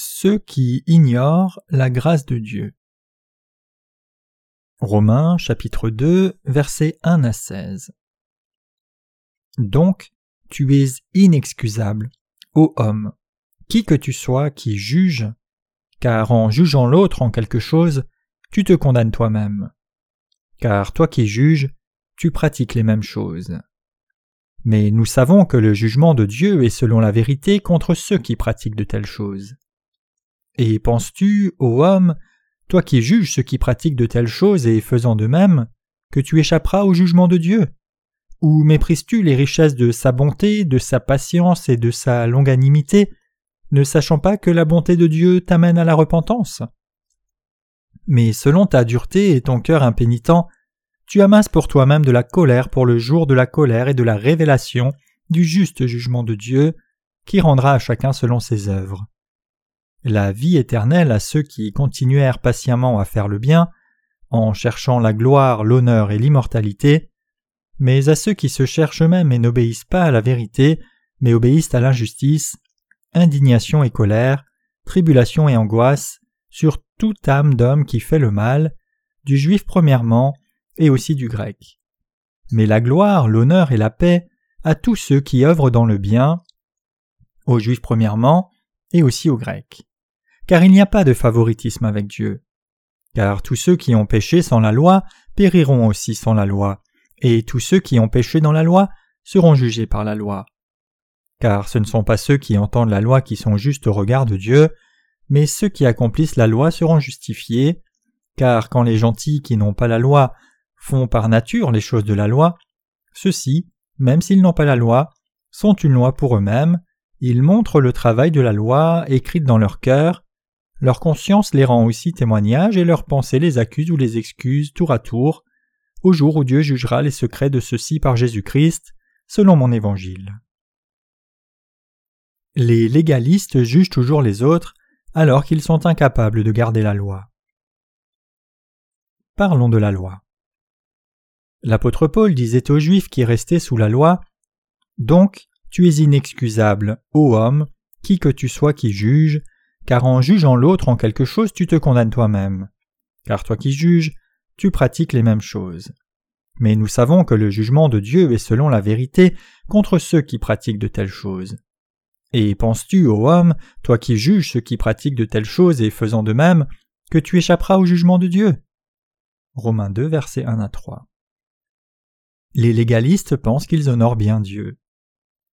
Ceux qui ignorent la grâce de Dieu. Romains chapitre 2 versets 1 à 16. Donc, tu es inexcusable, ô homme, qui que tu sois qui juge, car en jugeant l'autre en quelque chose, tu te condamnes toi-même. Car toi qui juges, tu pratiques les mêmes choses. Mais nous savons que le jugement de Dieu est selon la vérité contre ceux qui pratiquent de telles choses. Et penses-tu, ô homme, toi qui juges ceux qui pratiquent de telles choses et faisant de même, que tu échapperas au jugement de Dieu? Ou méprises-tu les richesses de sa bonté, de sa patience et de sa longanimité, ne sachant pas que la bonté de Dieu t'amène à la repentance? Mais selon ta dureté et ton cœur impénitent, tu amasses pour toi-même de la colère pour le jour de la colère et de la révélation du juste jugement de Dieu, qui rendra à chacun selon ses œuvres la vie éternelle à ceux qui continuèrent patiemment à faire le bien, en cherchant la gloire, l'honneur et l'immortalité, mais à ceux qui se cherchent eux-mêmes et n'obéissent pas à la vérité, mais obéissent à l'injustice, indignation et colère, tribulation et angoisse, sur toute âme d'homme qui fait le mal, du juif premièrement, et aussi du grec. Mais la gloire, l'honneur et la paix à tous ceux qui œuvrent dans le bien, aux juifs premièrement, et aussi aux grecs car il n'y a pas de favoritisme avec Dieu. Car tous ceux qui ont péché sans la loi périront aussi sans la loi, et tous ceux qui ont péché dans la loi seront jugés par la loi. Car ce ne sont pas ceux qui entendent la loi qui sont justes au regard de Dieu, mais ceux qui accomplissent la loi seront justifiés, car quand les gentils qui n'ont pas la loi font par nature les choses de la loi, ceux-ci, même s'ils n'ont pas la loi, sont une loi pour eux-mêmes, ils montrent le travail de la loi écrite dans leur cœur, leur conscience les rend aussi témoignage et leurs pensées les accusent ou les excusent tour à tour, au jour où Dieu jugera les secrets de ceux-ci par Jésus-Christ, selon mon évangile. Les légalistes jugent toujours les autres alors qu'ils sont incapables de garder la loi. Parlons de la loi. L'apôtre Paul disait aux Juifs qui restaient sous la loi Donc, tu es inexcusable, ô homme, qui que tu sois qui juge, car en jugeant l'autre en quelque chose tu te condamnes toi-même. Car toi qui juges, tu pratiques les mêmes choses. Mais nous savons que le jugement de Dieu est selon la vérité contre ceux qui pratiquent de telles choses. Et penses-tu, ô homme, toi qui juges ceux qui pratiquent de telles choses et faisant de même, que tu échapperas au jugement de Dieu? Romains 2, versets 1 à 3. Les légalistes pensent qu'ils honorent bien Dieu.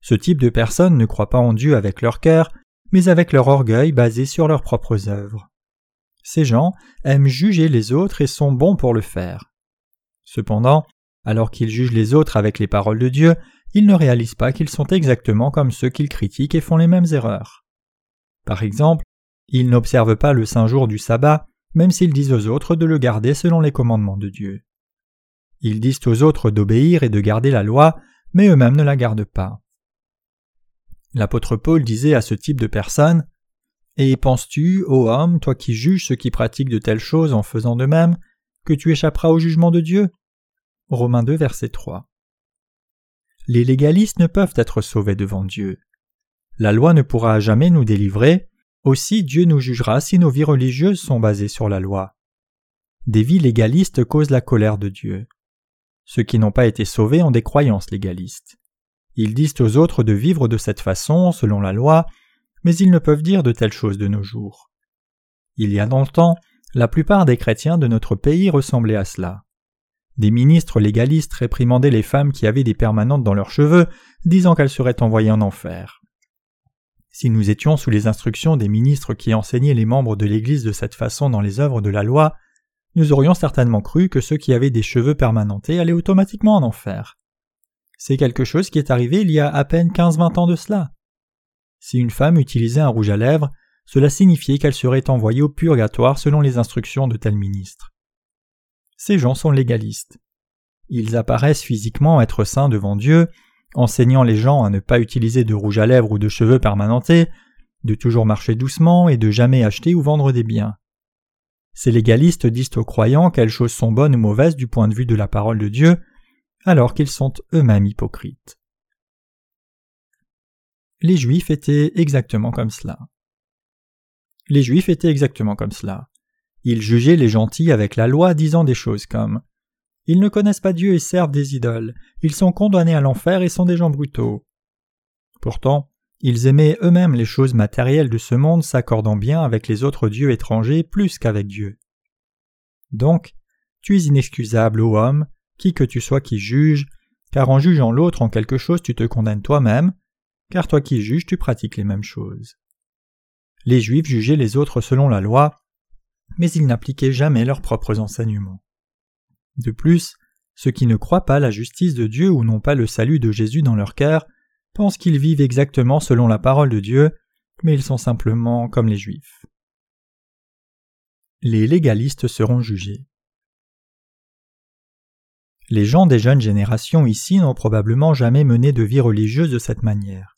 Ce type de personnes ne croient pas en Dieu avec leur cœur, mais avec leur orgueil basé sur leurs propres œuvres. Ces gens aiment juger les autres et sont bons pour le faire. Cependant, alors qu'ils jugent les autres avec les paroles de Dieu, ils ne réalisent pas qu'ils sont exactement comme ceux qu'ils critiquent et font les mêmes erreurs. Par exemple, ils n'observent pas le saint jour du sabbat, même s'ils disent aux autres de le garder selon les commandements de Dieu. Ils disent aux autres d'obéir et de garder la loi, mais eux-mêmes ne la gardent pas. L'apôtre Paul disait à ce type de personne Et penses-tu, ô homme, toi qui juges ceux qui pratiquent de telles choses en faisant de même, que tu échapperas au jugement de Dieu? Romains 2, verset 3. Les légalistes ne peuvent être sauvés devant Dieu. La loi ne pourra jamais nous délivrer, aussi Dieu nous jugera si nos vies religieuses sont basées sur la loi. Des vies légalistes causent la colère de Dieu. Ceux qui n'ont pas été sauvés ont des croyances légalistes. Ils disent aux autres de vivre de cette façon, selon la loi, mais ils ne peuvent dire de telles choses de nos jours. Il y a dans le temps, la plupart des chrétiens de notre pays ressemblaient à cela. Des ministres légalistes réprimandaient les femmes qui avaient des permanentes dans leurs cheveux, disant qu'elles seraient envoyées en enfer. Si nous étions sous les instructions des ministres qui enseignaient les membres de l'Église de cette façon dans les œuvres de la loi, nous aurions certainement cru que ceux qui avaient des cheveux permanentés allaient automatiquement en enfer. C'est quelque chose qui est arrivé il y a à peine quinze-vingt ans de cela. Si une femme utilisait un rouge à lèvres, cela signifiait qu'elle serait envoyée au purgatoire selon les instructions de tel ministre. Ces gens sont légalistes. Ils apparaissent physiquement être saints devant Dieu, enseignant les gens à ne pas utiliser de rouge à lèvres ou de cheveux permanentés, de toujours marcher doucement et de jamais acheter ou vendre des biens. Ces légalistes disent aux croyants quelles choses sont bonnes ou mauvaises du point de vue de la parole de Dieu, alors qu'ils sont eux-mêmes hypocrites. Les Juifs étaient exactement comme cela. Les Juifs étaient exactement comme cela. Ils jugeaient les gentils avec la loi, disant des choses comme Ils ne connaissent pas Dieu et servent des idoles. Ils sont condamnés à l'enfer et sont des gens brutaux. Pourtant, ils aimaient eux-mêmes les choses matérielles de ce monde s'accordant bien avec les autres dieux étrangers plus qu'avec Dieu. Donc, tu es inexcusable, ô homme, qui que tu sois qui juge, car en jugeant l'autre en quelque chose tu te condamnes toi-même, car toi qui juges tu pratiques les mêmes choses. Les Juifs jugeaient les autres selon la loi, mais ils n'appliquaient jamais leurs propres enseignements. De plus, ceux qui ne croient pas la justice de Dieu ou n'ont pas le salut de Jésus dans leur cœur pensent qu'ils vivent exactement selon la parole de Dieu, mais ils sont simplement comme les Juifs. Les légalistes seront jugés. Les gens des jeunes générations ici n'ont probablement jamais mené de vie religieuse de cette manière.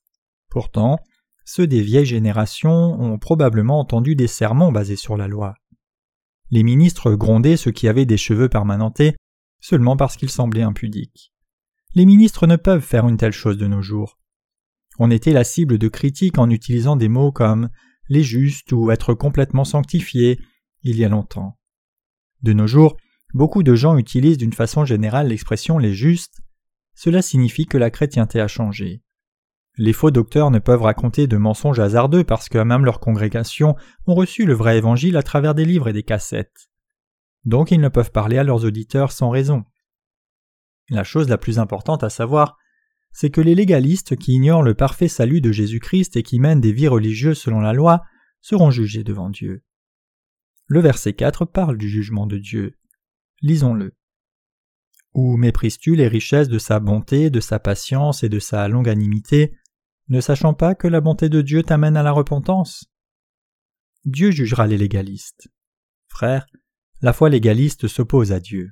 Pourtant, ceux des vieilles générations ont probablement entendu des sermons basés sur la loi. Les ministres grondaient ceux qui avaient des cheveux permanentés seulement parce qu'ils semblaient impudiques. Les ministres ne peuvent faire une telle chose de nos jours. On était la cible de critiques en utilisant des mots comme les justes ou être complètement sanctifié il y a longtemps. De nos jours, beaucoup de gens utilisent d'une façon générale l'expression les justes. Cela signifie que la chrétienté a changé. Les faux docteurs ne peuvent raconter de mensonges hasardeux parce que même leurs congrégations ont reçu le vrai évangile à travers des livres et des cassettes. Donc ils ne peuvent parler à leurs auditeurs sans raison. La chose la plus importante à savoir, c'est que les légalistes qui ignorent le parfait salut de Jésus-Christ et qui mènent des vies religieuses selon la loi seront jugés devant Dieu. Le verset 4 parle du jugement de Dieu. Lisons-le. Ou méprises-tu les richesses de sa bonté, de sa patience et de sa longanimité, ne sachant pas que la bonté de Dieu t'amène à la repentance? Dieu jugera les légalistes. Frère, la foi légaliste s'oppose à Dieu.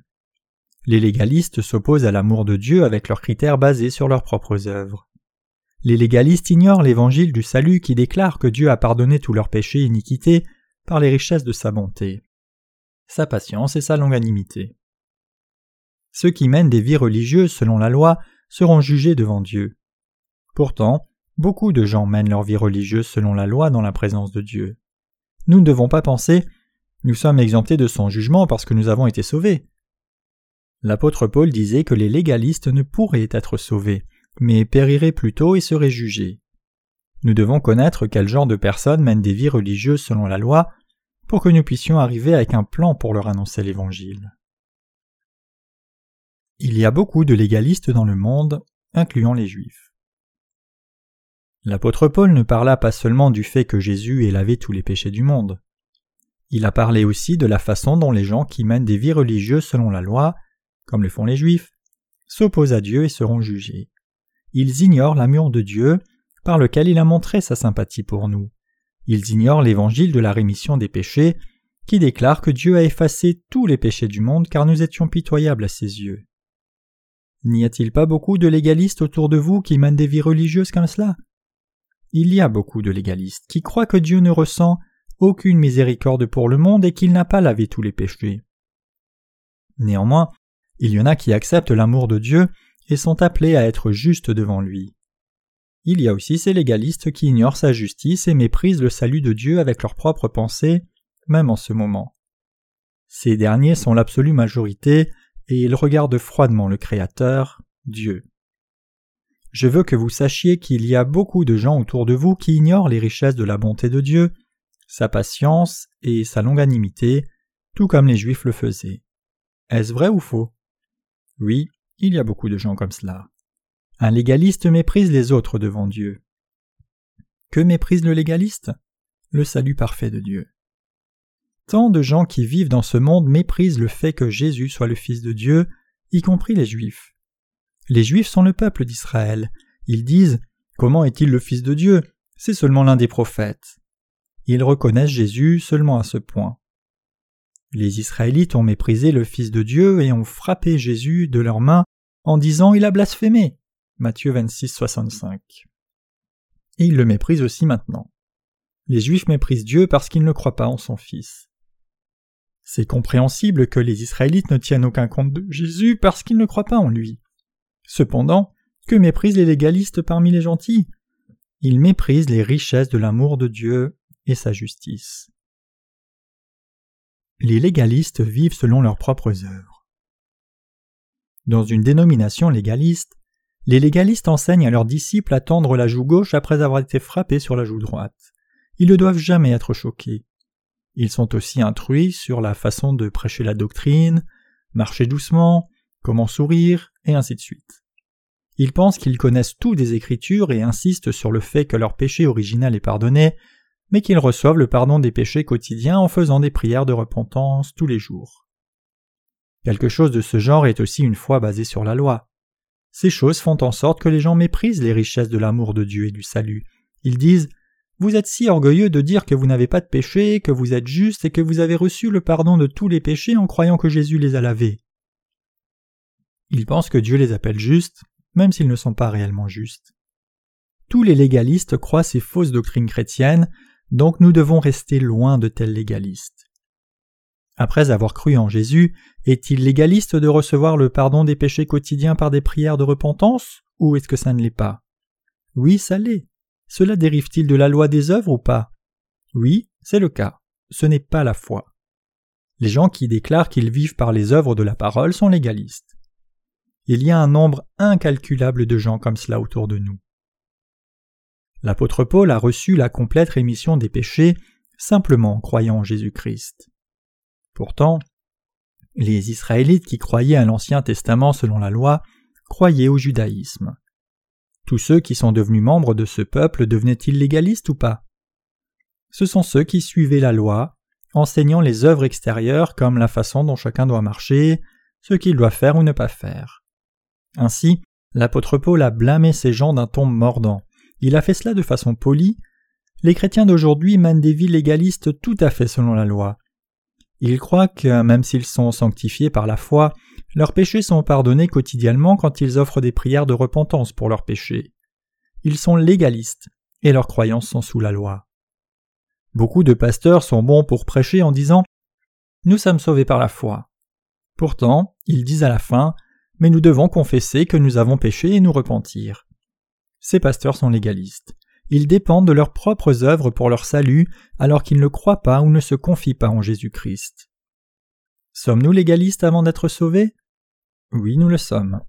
Les légalistes s'opposent à l'amour de Dieu avec leurs critères basés sur leurs propres œuvres. Les légalistes ignorent l'évangile du salut qui déclare que Dieu a pardonné tous leurs péchés et iniquités par les richesses de sa bonté, sa patience et sa longanimité. Ceux qui mènent des vies religieuses selon la loi seront jugés devant Dieu. Pourtant, Beaucoup de gens mènent leur vie religieuse selon la loi dans la présence de Dieu. Nous ne devons pas penser nous sommes exemptés de son jugement parce que nous avons été sauvés. L'apôtre Paul disait que les légalistes ne pourraient être sauvés, mais périraient plutôt et seraient jugés. Nous devons connaître quel genre de personnes mènent des vies religieuses selon la loi pour que nous puissions arriver avec un plan pour leur annoncer l'Évangile. Il y a beaucoup de légalistes dans le monde, incluant les Juifs. L'apôtre Paul ne parla pas seulement du fait que Jésus ait lavé tous les péchés du monde. Il a parlé aussi de la façon dont les gens qui mènent des vies religieuses selon la loi, comme le font les Juifs, s'opposent à Dieu et seront jugés. Ils ignorent l'amour de Dieu, par lequel il a montré sa sympathie pour nous. Ils ignorent l'évangile de la rémission des péchés, qui déclare que Dieu a effacé tous les péchés du monde car nous étions pitoyables à ses yeux. N'y a-t-il pas beaucoup de légalistes autour de vous qui mènent des vies religieuses comme cela? Il y a beaucoup de légalistes qui croient que Dieu ne ressent aucune miséricorde pour le monde et qu'il n'a pas lavé tous les péchés. Néanmoins, il y en a qui acceptent l'amour de Dieu et sont appelés à être justes devant lui. Il y a aussi ces légalistes qui ignorent sa justice et méprisent le salut de Dieu avec leurs propres pensées, même en ce moment. Ces derniers sont l'absolue majorité et ils regardent froidement le Créateur, Dieu. Je veux que vous sachiez qu'il y a beaucoup de gens autour de vous qui ignorent les richesses de la bonté de Dieu, sa patience et sa longanimité, tout comme les Juifs le faisaient. Est-ce vrai ou faux? Oui, il y a beaucoup de gens comme cela. Un légaliste méprise les autres devant Dieu. Que méprise le légaliste? Le salut parfait de Dieu. Tant de gens qui vivent dans ce monde méprisent le fait que Jésus soit le Fils de Dieu, y compris les Juifs. Les Juifs sont le peuple d'Israël. Ils disent Comment est-il le Fils de Dieu? C'est seulement l'un des prophètes. Ils reconnaissent Jésus seulement à ce point. Les Israélites ont méprisé le Fils de Dieu et ont frappé Jésus de leurs mains en disant Il a blasphémé. Matthieu 26, 65. Et ils le méprisent aussi maintenant. Les Juifs méprisent Dieu parce qu'ils ne croient pas en son Fils. C'est compréhensible que les Israélites ne tiennent aucun compte de Jésus parce qu'ils ne croient pas en lui. Cependant, que méprisent les légalistes parmi les gentils? Ils méprisent les richesses de l'amour de Dieu et sa justice. Les légalistes vivent selon leurs propres œuvres. Dans une dénomination légaliste, les légalistes enseignent à leurs disciples à tendre la joue gauche après avoir été frappés sur la joue droite. Ils ne doivent jamais être choqués. Ils sont aussi instruits sur la façon de prêcher la doctrine, marcher doucement, comment sourire, et ainsi de suite. Ils pensent qu'ils connaissent tout des Écritures et insistent sur le fait que leur péché original est pardonné, mais qu'ils reçoivent le pardon des péchés quotidiens en faisant des prières de repentance tous les jours. Quelque chose de ce genre est aussi une foi basée sur la loi. Ces choses font en sorte que les gens méprisent les richesses de l'amour de Dieu et du salut. Ils disent Vous êtes si orgueilleux de dire que vous n'avez pas de péché, que vous êtes juste et que vous avez reçu le pardon de tous les péchés en croyant que Jésus les a lavés. Ils pensent que Dieu les appelle justes, même s'ils ne sont pas réellement justes. Tous les légalistes croient ces fausses doctrines chrétiennes, donc nous devons rester loin de tels légalistes. Après avoir cru en Jésus, est-il légaliste de recevoir le pardon des péchés quotidiens par des prières de repentance, ou est-ce que ça ne l'est pas? Oui, ça l'est. Cela dérive-t-il de la loi des œuvres ou pas? Oui, c'est le cas. Ce n'est pas la foi. Les gens qui déclarent qu'ils vivent par les œuvres de la parole sont légalistes. Il y a un nombre incalculable de gens comme cela autour de nous. L'apôtre Paul a reçu la complète rémission des péchés simplement en croyant en Jésus-Christ. Pourtant, les Israélites qui croyaient à l'Ancien Testament selon la loi croyaient au judaïsme. Tous ceux qui sont devenus membres de ce peuple devenaient-ils légalistes ou pas? Ce sont ceux qui suivaient la loi, enseignant les œuvres extérieures comme la façon dont chacun doit marcher, ce qu'il doit faire ou ne pas faire. Ainsi, l'apôtre Paul a blâmé ces gens d'un ton mordant. Il a fait cela de façon polie. Les chrétiens d'aujourd'hui mènent des vies légalistes tout à fait selon la loi. Ils croient que, même s'ils sont sanctifiés par la foi, leurs péchés sont pardonnés quotidiennement quand ils offrent des prières de repentance pour leurs péchés. Ils sont légalistes, et leurs croyances sont sous la loi. Beaucoup de pasteurs sont bons pour prêcher en disant Nous sommes sauvés par la foi. Pourtant, ils disent à la fin mais nous devons confesser que nous avons péché et nous repentir. Ces pasteurs sont légalistes. Ils dépendent de leurs propres œuvres pour leur salut, alors qu'ils ne croient pas ou ne se confient pas en Jésus-Christ. Sommes-nous légalistes avant d'être sauvés? Oui, nous le sommes.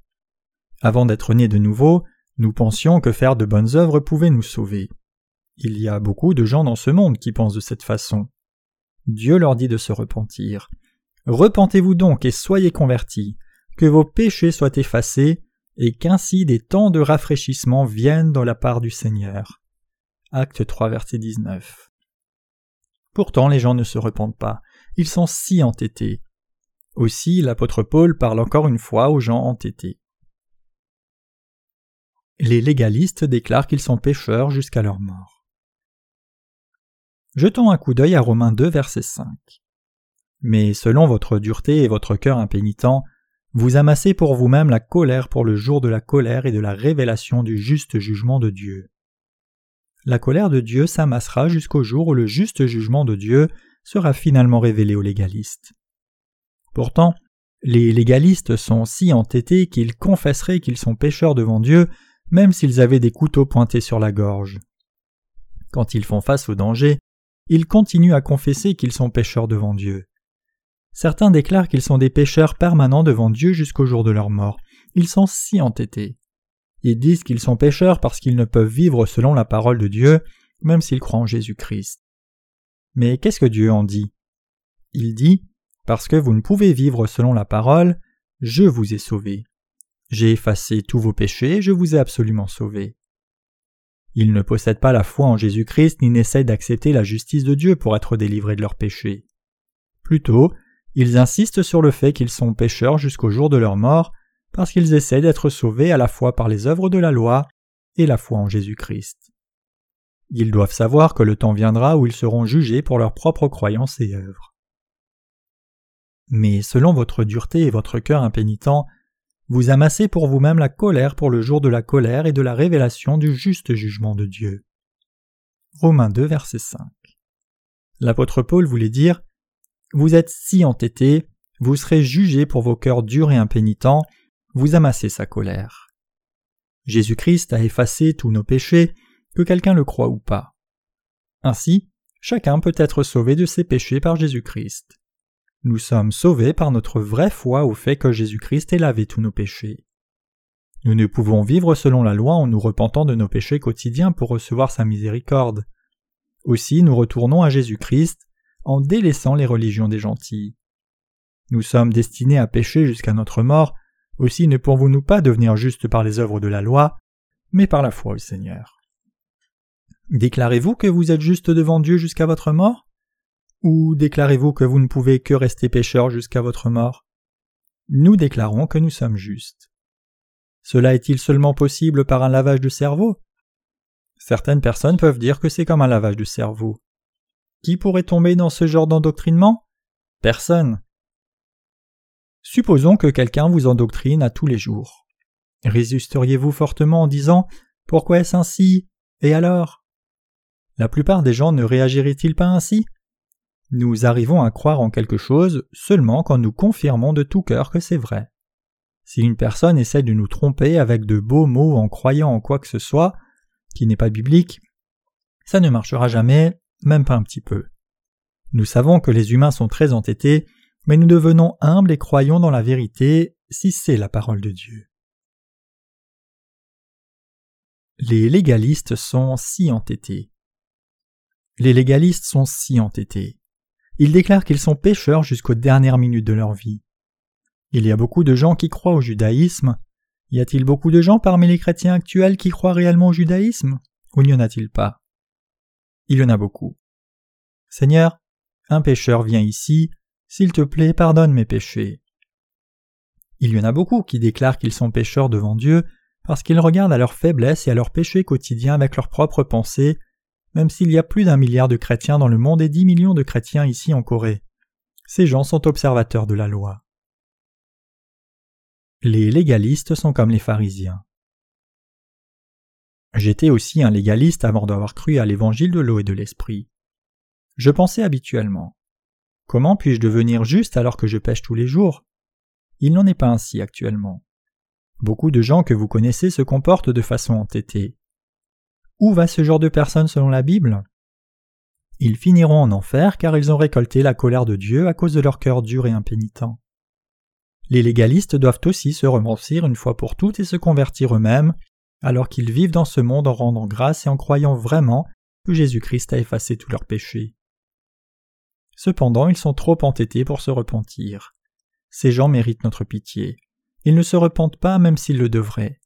Avant d'être nés de nouveau, nous pensions que faire de bonnes œuvres pouvait nous sauver. Il y a beaucoup de gens dans ce monde qui pensent de cette façon. Dieu leur dit de se repentir. Repentez-vous donc et soyez convertis, que vos péchés soient effacés, et qu'ainsi des temps de rafraîchissement viennent dans la part du Seigneur. Acte 3, verset 19. Pourtant les gens ne se repentent pas, ils sont si entêtés. Aussi l'apôtre Paul parle encore une fois aux gens entêtés. Les légalistes déclarent qu'ils sont pécheurs jusqu'à leur mort. Jetons un coup d'œil à Romains 2, verset 5. Mais selon votre dureté et votre cœur impénitent, vous amassez pour vous-même la colère pour le jour de la colère et de la révélation du juste jugement de Dieu. La colère de Dieu s'amassera jusqu'au jour où le juste jugement de Dieu sera finalement révélé aux légalistes. Pourtant, les légalistes sont si entêtés qu'ils confesseraient qu'ils sont pécheurs devant Dieu même s'ils avaient des couteaux pointés sur la gorge. Quand ils font face au danger, ils continuent à confesser qu'ils sont pécheurs devant Dieu. Certains déclarent qu'ils sont des pécheurs permanents devant Dieu jusqu'au jour de leur mort. Ils sont si entêtés. Ils disent qu'ils sont pécheurs parce qu'ils ne peuvent vivre selon la parole de Dieu, même s'ils croient en Jésus-Christ. Mais qu'est-ce que Dieu en dit? Il dit Parce que vous ne pouvez vivre selon la parole, je vous ai sauvé. J'ai effacé tous vos péchés, je vous ai absolument sauvé. Ils ne possèdent pas la foi en Jésus-Christ ni n'essayent d'accepter la justice de Dieu pour être délivrés de leurs péchés. Plutôt, ils insistent sur le fait qu'ils sont pécheurs jusqu'au jour de leur mort, parce qu'ils essaient d'être sauvés à la fois par les œuvres de la loi et la foi en Jésus-Christ. Ils doivent savoir que le temps viendra où ils seront jugés pour leurs propres croyances et œuvres. Mais selon votre dureté et votre cœur impénitent, vous amassez pour vous-même la colère pour le jour de la colère et de la révélation du juste jugement de Dieu. Romains 2, verset 5. L'apôtre Paul voulait dire vous êtes si entêtés, vous serez jugés pour vos cœurs durs et impénitents, vous amassez sa colère. Jésus-Christ a effacé tous nos péchés, que quelqu'un le croit ou pas. Ainsi, chacun peut être sauvé de ses péchés par Jésus-Christ. Nous sommes sauvés par notre vraie foi au fait que Jésus-Christ ait lavé tous nos péchés. Nous ne pouvons vivre selon la loi en nous repentant de nos péchés quotidiens pour recevoir sa miséricorde. Aussi nous retournons à Jésus-Christ en délaissant les religions des gentils. Nous sommes destinés à pécher jusqu'à notre mort, aussi ne pouvons-nous pas devenir justes par les œuvres de la loi, mais par la foi au Seigneur. Déclarez-vous que vous êtes juste devant Dieu jusqu'à votre mort? Ou déclarez-vous que vous ne pouvez que rester pécheur jusqu'à votre mort? Nous déclarons que nous sommes justes. Cela est-il seulement possible par un lavage de cerveau? Certaines personnes peuvent dire que c'est comme un lavage de cerveau. Qui pourrait tomber dans ce genre d'endoctrinement? Personne. Supposons que quelqu'un vous endoctrine à tous les jours. Résisteriez-vous fortement en disant Pourquoi est-ce ainsi? Et alors? La plupart des gens ne réagiraient-ils pas ainsi? Nous arrivons à croire en quelque chose seulement quand nous confirmons de tout cœur que c'est vrai. Si une personne essaie de nous tromper avec de beaux mots en croyant en quoi que ce soit, qui n'est pas biblique, ça ne marchera jamais, même pas un petit peu. Nous savons que les humains sont très entêtés, mais nous devenons humbles et croyons dans la vérité si c'est la parole de Dieu. Les légalistes sont si entêtés. Les légalistes sont si entêtés. Ils déclarent qu'ils sont pécheurs jusqu'aux dernières minutes de leur vie. Il y a beaucoup de gens qui croient au judaïsme. Y a-t-il beaucoup de gens parmi les chrétiens actuels qui croient réellement au judaïsme? Ou n'y en a-t-il pas? Il y en a beaucoup. Seigneur, un pécheur vient ici, s'il te plaît, pardonne mes péchés. Il y en a beaucoup qui déclarent qu'ils sont pécheurs devant Dieu parce qu'ils regardent à leurs faiblesses et à leurs péchés quotidiens avec leurs propres pensées, même s'il y a plus d'un milliard de chrétiens dans le monde et dix millions de chrétiens ici en Corée. Ces gens sont observateurs de la loi. Les légalistes sont comme les pharisiens. J'étais aussi un légaliste avant d'avoir cru à l'évangile de l'eau et de l'esprit. Je pensais habituellement Comment puis-je devenir juste alors que je pêche tous les jours? Il n'en est pas ainsi actuellement. Beaucoup de gens que vous connaissez se comportent de façon entêtée. Où va ce genre de personnes selon la Bible? Ils finiront en enfer car ils ont récolté la colère de Dieu à cause de leur cœur dur et impénitent. Les légalistes doivent aussi se remercier une fois pour toutes et se convertir eux-mêmes, alors qu'ils vivent dans ce monde en rendant grâce et en croyant vraiment que Jésus-Christ a effacé tous leurs péchés. Cependant, ils sont trop entêtés pour se repentir. Ces gens méritent notre pitié. Ils ne se repentent pas même s'ils le devraient.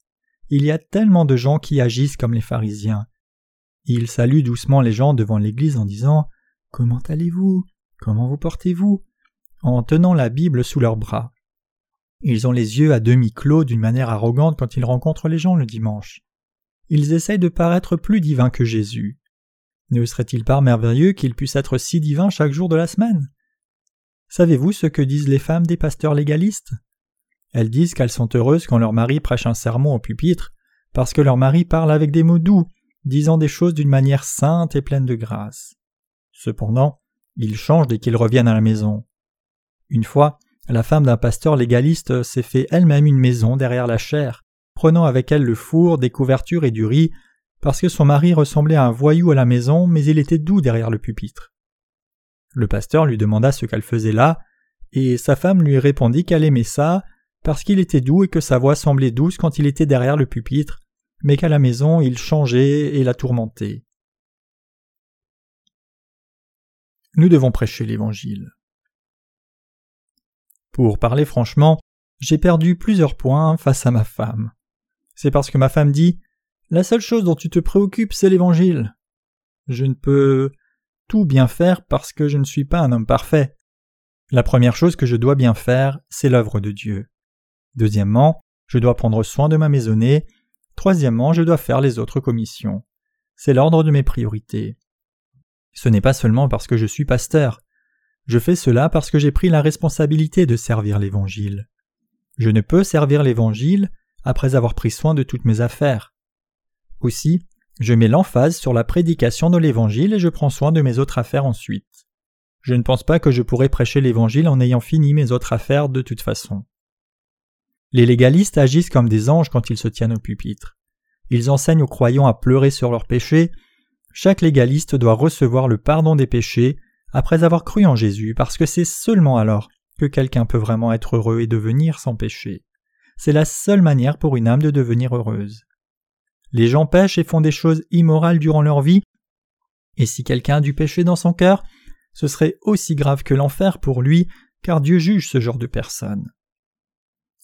Il y a tellement de gens qui agissent comme les pharisiens. Ils saluent doucement les gens devant l'église en disant Comment allez-vous? Comment vous portez-vous en tenant la Bible sous leurs bras. Ils ont les yeux à demi clos d'une manière arrogante quand ils rencontrent les gens le dimanche. Ils essayent de paraître plus divins que Jésus. Ne serait-il pas merveilleux qu'ils puissent être si divins chaque jour de la semaine? Savez-vous ce que disent les femmes des pasteurs légalistes? Elles disent qu'elles sont heureuses quand leur mari prêche un sermon au pupitre, parce que leur mari parle avec des mots doux, disant des choses d'une manière sainte et pleine de grâce. Cependant, ils changent dès qu'ils reviennent à la maison. Une fois, la femme d'un pasteur légaliste s'est fait elle-même une maison derrière la chair, prenant avec elle le four, des couvertures et du riz, parce que son mari ressemblait à un voyou à la maison, mais il était doux derrière le pupitre. Le pasteur lui demanda ce qu'elle faisait là, et sa femme lui répondit qu'elle aimait ça, parce qu'il était doux et que sa voix semblait douce quand il était derrière le pupitre, mais qu'à la maison il changeait et la tourmentait. Nous devons prêcher l'Évangile. Pour parler franchement, j'ai perdu plusieurs points face à ma femme. C'est parce que ma femme dit La seule chose dont tu te préoccupes, c'est l'Évangile. Je ne peux tout bien faire parce que je ne suis pas un homme parfait. La première chose que je dois bien faire, c'est l'œuvre de Dieu. Deuxièmement, je dois prendre soin de ma maisonnée. Troisièmement, je dois faire les autres commissions. C'est l'ordre de mes priorités. Ce n'est pas seulement parce que je suis pasteur. Je fais cela parce que j'ai pris la responsabilité de servir l'Évangile. Je ne peux servir l'Évangile après avoir pris soin de toutes mes affaires. Aussi, je mets l'emphase sur la prédication de l'Évangile et je prends soin de mes autres affaires ensuite. Je ne pense pas que je pourrais prêcher l'Évangile en ayant fini mes autres affaires de toute façon. Les légalistes agissent comme des anges quand ils se tiennent au pupitre. Ils enseignent aux croyants à pleurer sur leurs péchés. Chaque légaliste doit recevoir le pardon des péchés après avoir cru en Jésus, parce que c'est seulement alors que quelqu'un peut vraiment être heureux et devenir sans péché. C'est la seule manière pour une âme de devenir heureuse. Les gens pêchent et font des choses immorales durant leur vie, et si quelqu'un a du péché dans son cœur, ce serait aussi grave que l'enfer pour lui, car Dieu juge ce genre de personnes.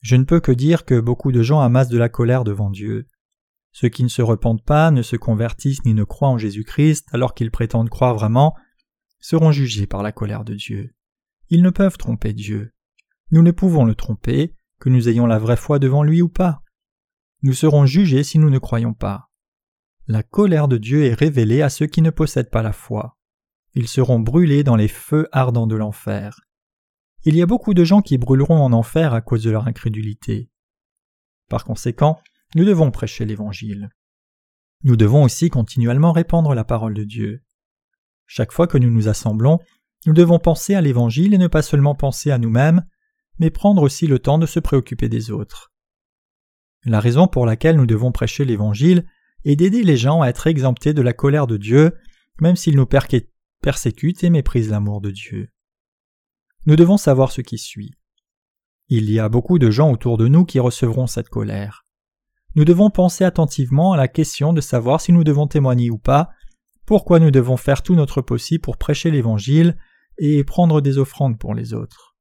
Je ne peux que dire que beaucoup de gens amassent de la colère devant Dieu. Ceux qui ne se repentent pas, ne se convertissent ni ne croient en Jésus-Christ alors qu'ils prétendent croire vraiment, seront jugés par la colère de Dieu. Ils ne peuvent tromper Dieu. Nous ne pouvons le tromper, que nous ayons la vraie foi devant lui ou pas. Nous serons jugés si nous ne croyons pas. La colère de Dieu est révélée à ceux qui ne possèdent pas la foi. Ils seront brûlés dans les feux ardents de l'enfer. Il y a beaucoup de gens qui brûleront en enfer à cause de leur incrédulité. Par conséquent, nous devons prêcher l'Évangile. Nous devons aussi continuellement répandre la parole de Dieu. Chaque fois que nous nous assemblons, nous devons penser à l'Évangile et ne pas seulement penser à nous-mêmes, mais prendre aussi le temps de se préoccuper des autres. La raison pour laquelle nous devons prêcher l'Évangile est d'aider les gens à être exemptés de la colère de Dieu, même s'ils nous persécutent et méprisent l'amour de Dieu. Nous devons savoir ce qui suit. Il y a beaucoup de gens autour de nous qui recevront cette colère. Nous devons penser attentivement à la question de savoir si nous devons témoigner ou pas, pourquoi nous devons faire tout notre possible pour prêcher l'Évangile et prendre des offrandes pour les autres.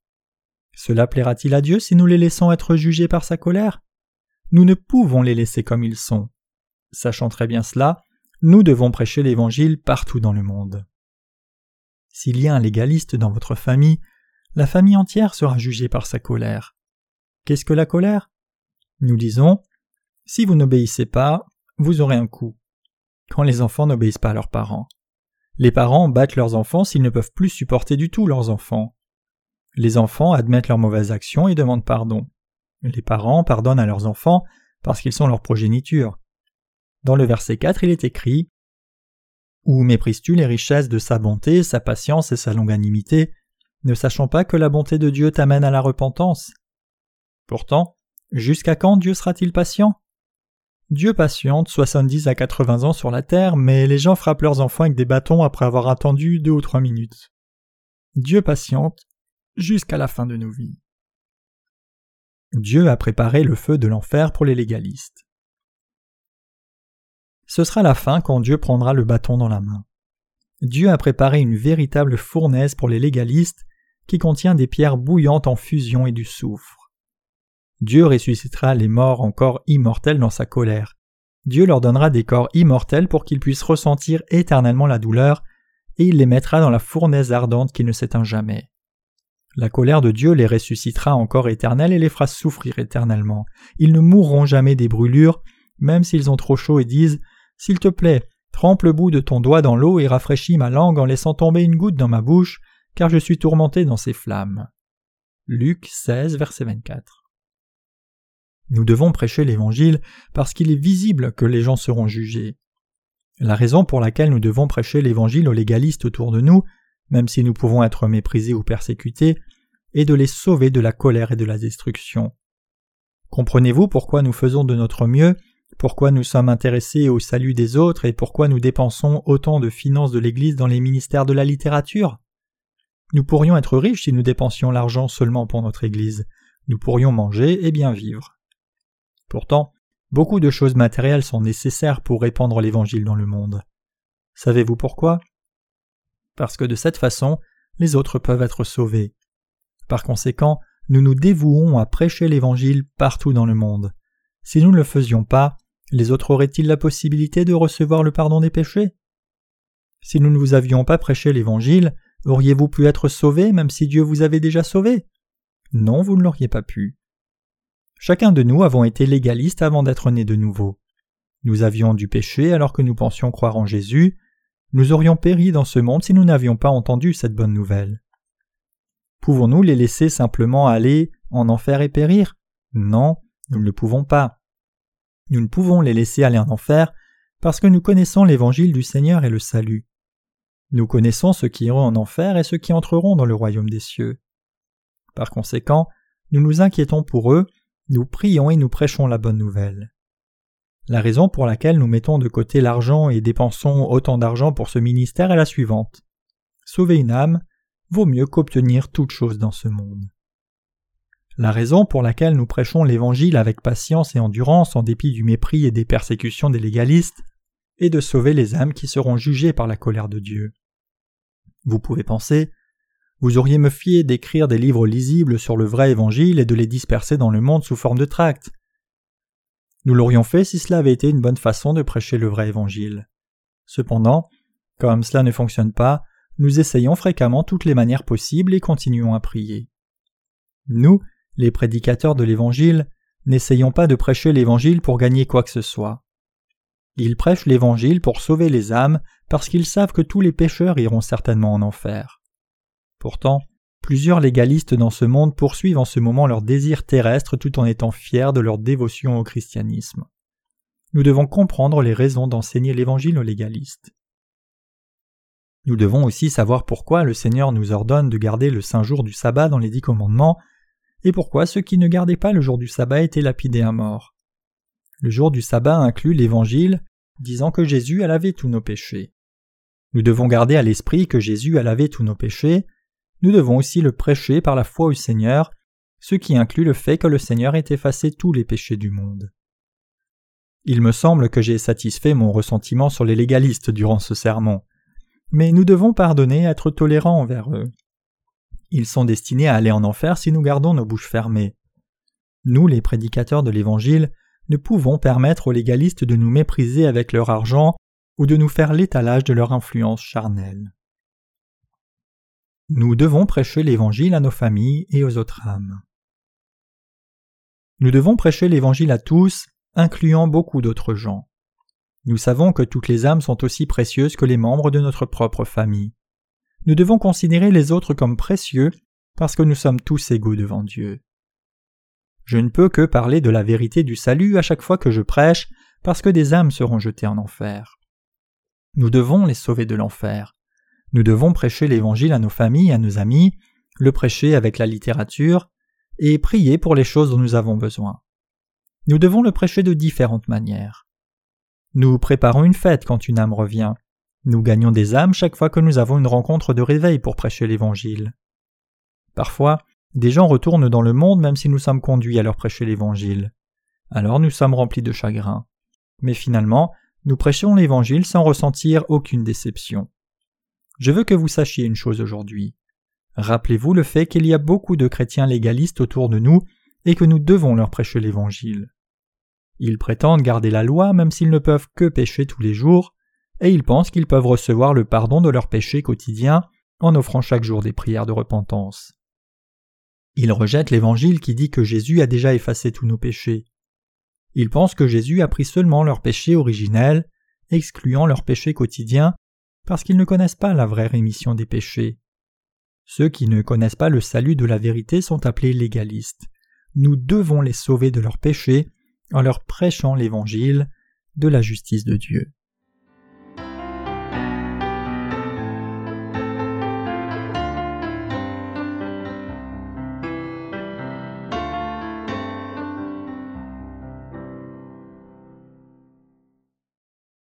Cela plaira-t-il à Dieu si nous les laissons être jugés par sa colère? Nous ne pouvons les laisser comme ils sont. Sachant très bien cela, nous devons prêcher l'Évangile partout dans le monde. S'il y a un légaliste dans votre famille, la famille entière sera jugée par sa colère. Qu'est-ce que la colère? Nous disons Si vous n'obéissez pas, vous aurez un coup. Quand les enfants n'obéissent pas à leurs parents. Les parents battent leurs enfants s'ils ne peuvent plus supporter du tout leurs enfants. Les enfants admettent leurs mauvaises actions et demandent pardon. Les parents pardonnent à leurs enfants parce qu'ils sont leur progéniture. Dans le verset 4, il est écrit Où méprises-tu les richesses de sa bonté, sa patience et sa longanimité, ne sachant pas que la bonté de Dieu t'amène à la repentance Pourtant, jusqu'à quand Dieu sera-t-il patient? Dieu patiente 70 à 80 ans sur la terre, mais les gens frappent leurs enfants avec des bâtons après avoir attendu deux ou trois minutes. Dieu patiente jusqu'à la fin de nos vies. Dieu a préparé le feu de l'enfer pour les légalistes. Ce sera la fin quand Dieu prendra le bâton dans la main. Dieu a préparé une véritable fournaise pour les légalistes qui contient des pierres bouillantes en fusion et du soufre. Dieu ressuscitera les morts en corps immortels dans sa colère. Dieu leur donnera des corps immortels pour qu'ils puissent ressentir éternellement la douleur, et il les mettra dans la fournaise ardente qui ne s'éteint jamais. La colère de Dieu les ressuscitera encore éternels et les fera souffrir éternellement. Ils ne mourront jamais des brûlures, même s'ils ont trop chaud et disent S'il te plaît, trempe le bout de ton doigt dans l'eau et rafraîchis ma langue en laissant tomber une goutte dans ma bouche, car je suis tourmenté dans ces flammes. Luc 16, verset 24. Nous devons prêcher l'Évangile parce qu'il est visible que les gens seront jugés. La raison pour laquelle nous devons prêcher l'Évangile aux légalistes autour de nous, même si nous pouvons être méprisés ou persécutés, et de les sauver de la colère et de la destruction. Comprenez-vous pourquoi nous faisons de notre mieux, pourquoi nous sommes intéressés au salut des autres et pourquoi nous dépensons autant de finances de l'Église dans les ministères de la littérature? Nous pourrions être riches si nous dépensions l'argent seulement pour notre Église. Nous pourrions manger et bien vivre. Pourtant, beaucoup de choses matérielles sont nécessaires pour répandre l'Évangile dans le monde. Savez-vous pourquoi? Parce que de cette façon les autres peuvent être sauvés. Par conséquent, nous nous dévouons à prêcher l'Évangile partout dans le monde. Si nous ne le faisions pas, les autres auraient-ils la possibilité de recevoir le pardon des péchés? Si nous ne vous avions pas prêché l'Évangile, auriez-vous pu être sauvés même si Dieu vous avait déjà sauvé Non, vous ne l'auriez pas pu. Chacun de nous avons été légalistes avant d'être nés de nouveau. Nous avions du péché alors que nous pensions croire en Jésus, nous aurions péri dans ce monde si nous n'avions pas entendu cette bonne nouvelle. Pouvons-nous les laisser simplement aller en enfer et périr? Non, nous ne le pouvons pas. Nous ne pouvons les laisser aller en enfer parce que nous connaissons l'évangile du Seigneur et le salut. Nous connaissons ceux qui iront en enfer et ceux qui entreront dans le royaume des cieux. Par conséquent, nous nous inquiétons pour eux, nous prions et nous prêchons la bonne nouvelle. La raison pour laquelle nous mettons de côté l'argent et dépensons autant d'argent pour ce ministère est la suivante. sauver une âme vaut mieux qu'obtenir toute chose dans ce monde. La raison pour laquelle nous prêchons l'Évangile avec patience et endurance en dépit du mépris et des persécutions des légalistes est de sauver les âmes qui seront jugées par la colère de Dieu. Vous pouvez penser vous auriez me fié d'écrire des livres lisibles sur le vrai Évangile et de les disperser dans le monde sous forme de tracts. Nous l'aurions fait si cela avait été une bonne façon de prêcher le vrai Évangile. Cependant, comme cela ne fonctionne pas, nous essayons fréquemment toutes les manières possibles et continuons à prier. Nous, les prédicateurs de l'Évangile, n'essayons pas de prêcher l'Évangile pour gagner quoi que ce soit. Ils prêchent l'Évangile pour sauver les âmes parce qu'ils savent que tous les pécheurs iront certainement en enfer. Pourtant, plusieurs légalistes dans ce monde poursuivent en ce moment leur désir terrestre tout en étant fiers de leur dévotion au christianisme. Nous devons comprendre les raisons d'enseigner l'Évangile aux légalistes. Nous devons aussi savoir pourquoi le Seigneur nous ordonne de garder le saint jour du sabbat dans les dix commandements, et pourquoi ceux qui ne gardaient pas le jour du sabbat étaient lapidés à mort. Le jour du sabbat inclut l'Évangile, disant que Jésus a lavé tous nos péchés. Nous devons garder à l'esprit que Jésus a lavé tous nos péchés, nous devons aussi le prêcher par la foi au Seigneur, ce qui inclut le fait que le Seigneur ait effacé tous les péchés du monde. Il me semble que j'ai satisfait mon ressentiment sur les légalistes durant ce sermon mais nous devons pardonner et être tolérants envers eux. Ils sont destinés à aller en enfer si nous gardons nos bouches fermées. Nous, les prédicateurs de l'Évangile, ne pouvons permettre aux légalistes de nous mépriser avec leur argent ou de nous faire l'étalage de leur influence charnelle. Nous devons prêcher l'Évangile à nos familles et aux autres âmes. Nous devons prêcher l'Évangile à tous, incluant beaucoup d'autres gens. Nous savons que toutes les âmes sont aussi précieuses que les membres de notre propre famille. Nous devons considérer les autres comme précieux parce que nous sommes tous égaux devant Dieu. Je ne peux que parler de la vérité du salut à chaque fois que je prêche parce que des âmes seront jetées en enfer. Nous devons les sauver de l'enfer. Nous devons prêcher l'Évangile à nos familles, à nos amis, le prêcher avec la littérature, et prier pour les choses dont nous avons besoin. Nous devons le prêcher de différentes manières. Nous préparons une fête quand une âme revient. Nous gagnons des âmes chaque fois que nous avons une rencontre de réveil pour prêcher l'Évangile. Parfois, des gens retournent dans le monde même si nous sommes conduits à leur prêcher l'Évangile. Alors nous sommes remplis de chagrin. Mais finalement, nous prêchons l'Évangile sans ressentir aucune déception. Je veux que vous sachiez une chose aujourd'hui. Rappelez-vous le fait qu'il y a beaucoup de chrétiens légalistes autour de nous et que nous devons leur prêcher l'Évangile. Ils prétendent garder la loi même s'ils ne peuvent que pécher tous les jours, et ils pensent qu'ils peuvent recevoir le pardon de leurs péchés quotidiens en offrant chaque jour des prières de repentance. Ils rejettent l'Évangile qui dit que Jésus a déjà effacé tous nos péchés. Ils pensent que Jésus a pris seulement leurs péchés originels, excluant leurs péchés quotidiens, parce qu'ils ne connaissent pas la vraie rémission des péchés. Ceux qui ne connaissent pas le salut de la vérité sont appelés légalistes. Nous devons les sauver de leurs péchés en leur prêchant l'évangile de la justice de Dieu.